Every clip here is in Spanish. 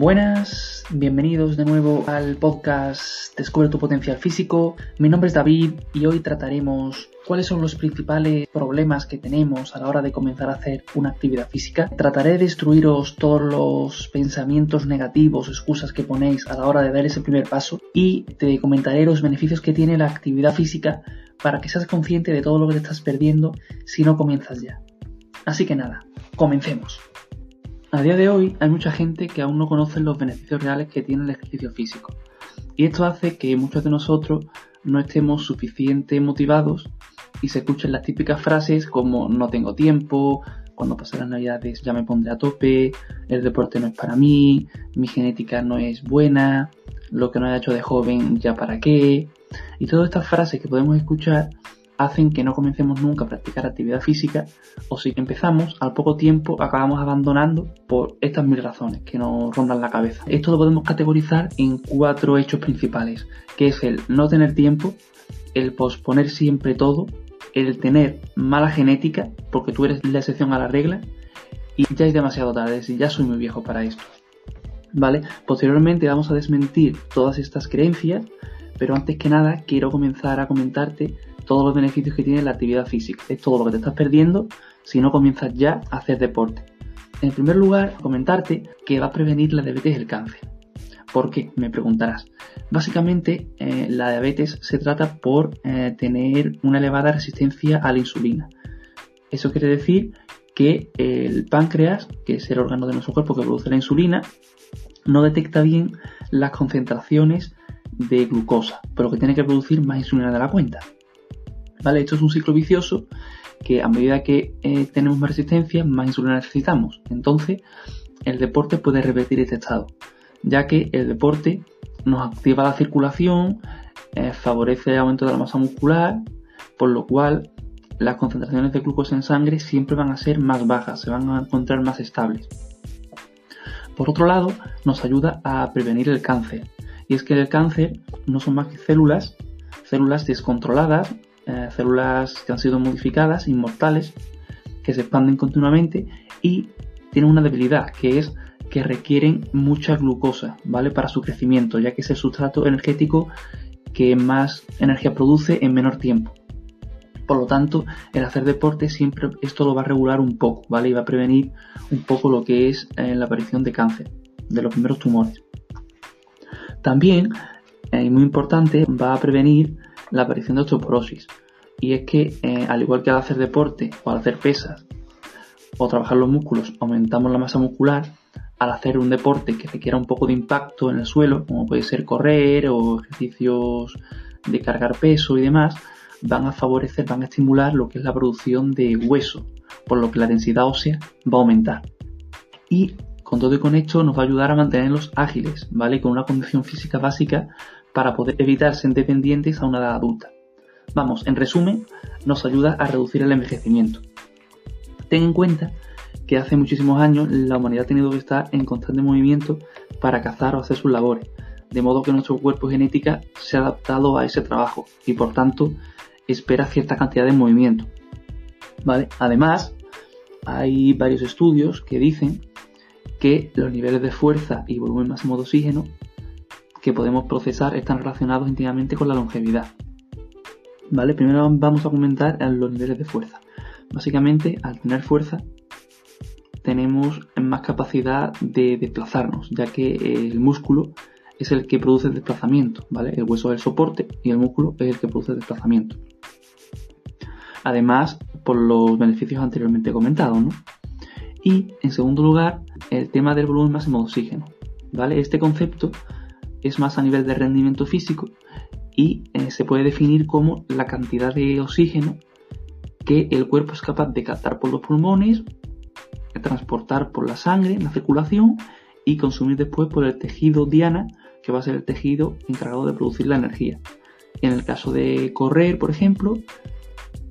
Buenas, bienvenidos de nuevo al podcast Descubre tu potencial físico. Mi nombre es David y hoy trataremos cuáles son los principales problemas que tenemos a la hora de comenzar a hacer una actividad física. Trataré de destruiros todos los pensamientos negativos, excusas que ponéis a la hora de dar ese primer paso y te comentaré los beneficios que tiene la actividad física para que seas consciente de todo lo que te estás perdiendo si no comienzas ya. Así que nada, comencemos. A día de hoy hay mucha gente que aún no conoce los beneficios reales que tiene el ejercicio físico. Y esto hace que muchos de nosotros no estemos suficientemente motivados y se escuchen las típicas frases como no tengo tiempo, cuando pasen las navidades ya me pondré a tope, el deporte no es para mí, mi genética no es buena, lo que no haya hecho de joven ya para qué. Y todas estas frases que podemos escuchar hacen que no comencemos nunca a practicar actividad física o si empezamos, al poco tiempo acabamos abandonando por estas mil razones que nos rondan la cabeza. Esto lo podemos categorizar en cuatro hechos principales, que es el no tener tiempo, el posponer siempre todo, el tener mala genética, porque tú eres la excepción a la regla, y ya es demasiado tarde, si ya soy muy viejo para esto. ¿Vale? Posteriormente vamos a desmentir todas estas creencias, pero antes que nada quiero comenzar a comentarte todos los beneficios que tiene la actividad física. Es todo lo que te estás perdiendo si no comienzas ya a hacer deporte. En primer lugar, comentarte que va a prevenir la diabetes y el cáncer. ¿Por qué? Me preguntarás. Básicamente, eh, la diabetes se trata por eh, tener una elevada resistencia a la insulina. Eso quiere decir que el páncreas, que es el órgano de nuestro cuerpo que produce la insulina, no detecta bien las concentraciones de glucosa, por lo que tiene que producir más insulina de la cuenta. ¿Vale? Esto es un ciclo vicioso que a medida que eh, tenemos más resistencia, más insulina necesitamos. Entonces, el deporte puede revertir este estado, ya que el deporte nos activa la circulación, eh, favorece el aumento de la masa muscular, por lo cual las concentraciones de glucosa en sangre siempre van a ser más bajas, se van a encontrar más estables. Por otro lado, nos ayuda a prevenir el cáncer. Y es que el cáncer no son más que células, células descontroladas células que han sido modificadas, inmortales, que se expanden continuamente y tienen una debilidad, que es que requieren mucha glucosa, ¿vale? Para su crecimiento, ya que es el sustrato energético que más energía produce en menor tiempo. Por lo tanto, el hacer deporte siempre esto lo va a regular un poco, ¿vale? Y va a prevenir un poco lo que es eh, la aparición de cáncer, de los primeros tumores. También, eh, y muy importante, va a prevenir la aparición de osteoporosis. Y es que, eh, al igual que al hacer deporte o al hacer pesas o trabajar los músculos, aumentamos la masa muscular, al hacer un deporte que requiera un poco de impacto en el suelo, como puede ser correr o ejercicios de cargar peso y demás, van a favorecer, van a estimular lo que es la producción de hueso, por lo que la densidad ósea va a aumentar. Y con todo y con esto nos va a ayudar a mantenerlos ágiles, ¿vale? Con una condición física básica para poder evitar ser dependientes a una edad adulta. Vamos, en resumen, nos ayuda a reducir el envejecimiento. Ten en cuenta que hace muchísimos años la humanidad ha tenido que estar en constante movimiento para cazar o hacer sus labores, de modo que nuestro cuerpo genética se ha adaptado a ese trabajo y por tanto espera cierta cantidad de movimiento. ¿Vale? Además, hay varios estudios que dicen que los niveles de fuerza y volumen máximo de oxígeno que podemos procesar están relacionados íntimamente con la longevidad. ¿Vale? Primero vamos a comentar los niveles de fuerza. Básicamente, al tener fuerza, tenemos más capacidad de desplazarnos, ya que el músculo es el que produce el desplazamiento, ¿vale? El hueso es el soporte y el músculo es el que produce el desplazamiento. Además, por los beneficios anteriormente comentados. Y, en segundo lugar, el tema del volumen máximo de oxígeno, ¿vale? Este concepto es más a nivel de rendimiento físico y eh, se puede definir como la cantidad de oxígeno que el cuerpo es capaz de captar por los pulmones, transportar por la sangre, la circulación y consumir después por el tejido diana, que va a ser el tejido encargado de producir la energía. En el caso de correr, por ejemplo,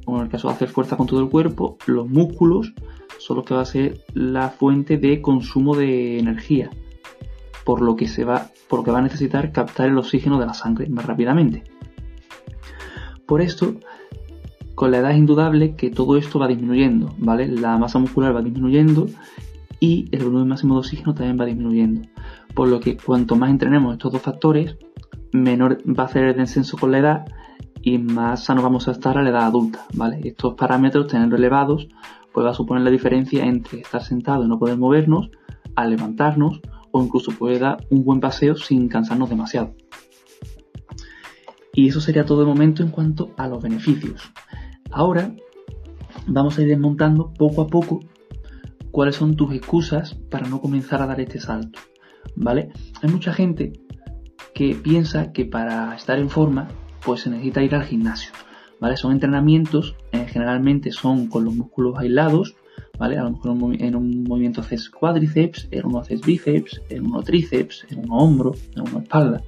o en el caso de hacer fuerza con todo el cuerpo, los músculos son los que va a ser la fuente de consumo de energía por lo que se va, porque va a necesitar captar el oxígeno de la sangre más rápidamente. Por esto, con la edad es indudable que todo esto va disminuyendo, ¿vale? La masa muscular va disminuyendo y el volumen máximo de oxígeno también va disminuyendo. por lo que cuanto más entrenemos estos dos factores, menor va a ser el descenso con la edad y más sanos vamos a estar a la edad adulta, ¿vale? Estos parámetros, tenerlos elevados, pues va a suponer la diferencia entre estar sentado y no poder movernos, a levantarnos o incluso puede dar un buen paseo sin cansarnos demasiado. Y eso sería todo de momento en cuanto a los beneficios. Ahora vamos a ir desmontando poco a poco cuáles son tus excusas para no comenzar a dar este salto. ¿Vale? Hay mucha gente que piensa que para estar en forma pues se necesita ir al gimnasio. ¿Vale? Son entrenamientos, eh, generalmente son con los músculos aislados, ¿vale? A lo mejor en un movimiento haces cuádriceps, en uno haces bíceps, en uno tríceps, en uno hombro, en uno espalda,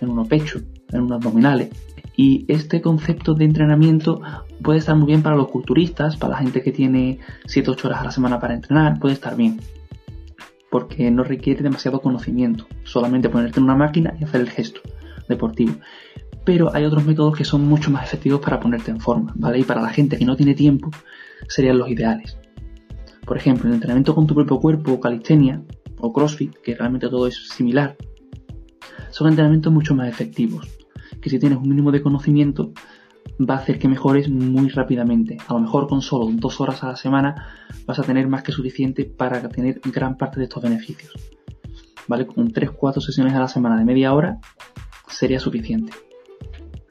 en uno pecho, en uno abdominales. Y este concepto de entrenamiento puede estar muy bien para los culturistas, para la gente que tiene 7-8 horas a la semana para entrenar, puede estar bien. Porque no requiere demasiado conocimiento, solamente ponerte en una máquina y hacer el gesto deportivo. Pero hay otros métodos que son mucho más efectivos para ponerte en forma, ¿vale? Y para la gente que no tiene tiempo, serían los ideales. Por ejemplo, el entrenamiento con tu propio cuerpo, calistenia o crossfit, que realmente todo es similar, son entrenamientos mucho más efectivos, que si tienes un mínimo de conocimiento va a hacer que mejores muy rápidamente. A lo mejor con solo dos horas a la semana vas a tener más que suficiente para tener gran parte de estos beneficios. ¿Vale? Con 3-4 sesiones a la semana de media hora sería suficiente.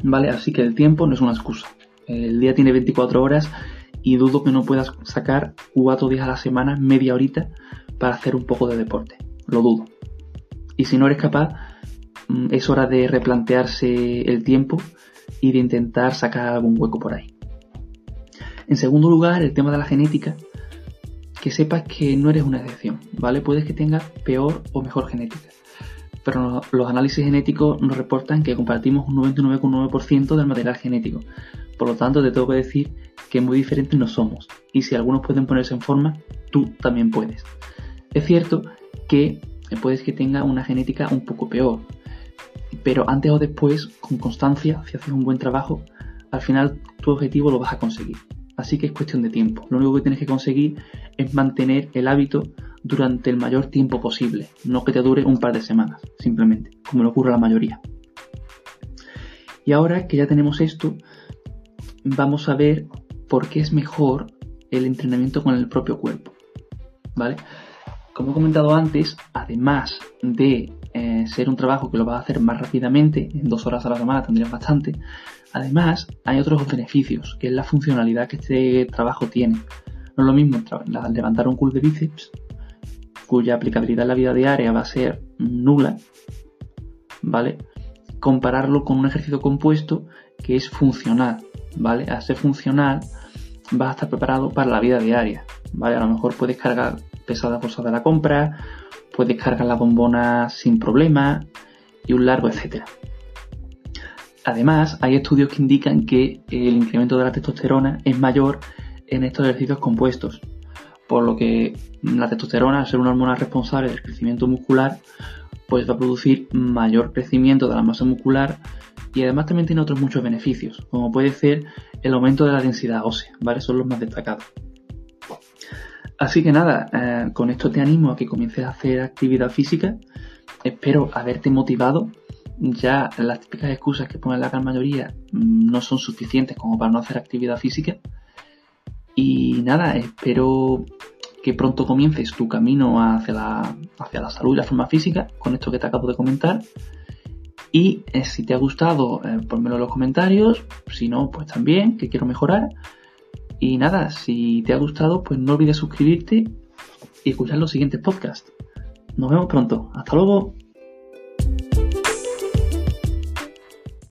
¿Vale? Así que el tiempo no es una excusa. El día tiene 24 horas y dudo que no puedas sacar 4 días a la semana, media horita, para hacer un poco de deporte. Lo dudo. Y si no eres capaz, mm, es hora de replantearse el tiempo y de intentar sacar algún hueco por ahí. En segundo lugar, el tema de la genética, que sepas que no eres una excepción, ¿vale? Puedes que tengas peor o mejor genética, pero los análisis genéticos nos reportan que compartimos un 99,9% del material genético. Por lo tanto, te tengo que decir que muy diferentes no somos, y si algunos pueden ponerse en forma, tú también puedes. Es cierto que puedes que tenga una genética un poco peor, pero antes o después, con constancia, si haces un buen trabajo, al final tu objetivo lo vas a conseguir. Así que es cuestión de tiempo. Lo único que tienes que conseguir es mantener el hábito durante el mayor tiempo posible, no que te dure un par de semanas, simplemente, como le ocurre a la mayoría. Y ahora que ya tenemos esto, vamos a ver por qué es mejor el entrenamiento con el propio cuerpo. ¿Vale? Como he comentado antes, además de eh, ser un trabajo que lo vas a hacer más rápidamente, en dos horas a la semana tendrías bastante, además hay otros beneficios, que es la funcionalidad que este trabajo tiene. No es lo mismo levantar un curl de bíceps, cuya aplicabilidad en la vida diaria va a ser nula, ¿vale? Compararlo con un ejercicio compuesto que es funcional, ¿vale? A ser funcional vas a estar preparado para la vida diaria, ¿vale? A lo mejor puedes cargar pesadas bolsas de la compra, puedes cargar la bombona sin problema y un largo etcétera. Además, hay estudios que indican que el incremento de la testosterona es mayor en estos ejercicios compuestos, por lo que la testosterona, al ser una hormona responsable del crecimiento muscular, pues va a producir mayor crecimiento de la masa muscular y además también tiene otros muchos beneficios, como puede ser el aumento de la densidad ósea, ¿vale? Son los más destacados. Así que nada, eh, con esto te animo a que comiences a hacer actividad física. Espero haberte motivado. Ya las típicas excusas que pone la gran mayoría mm, no son suficientes como para no hacer actividad física. Y nada, espero que pronto comiences tu camino hacia la, hacia la salud y la forma física con esto que te acabo de comentar. Y eh, si te ha gustado, eh, ponmelo en los comentarios. Si no, pues también, que quiero mejorar. Y nada, si te ha gustado, pues no olvides suscribirte y escuchar los siguientes podcasts. Nos vemos pronto. Hasta luego.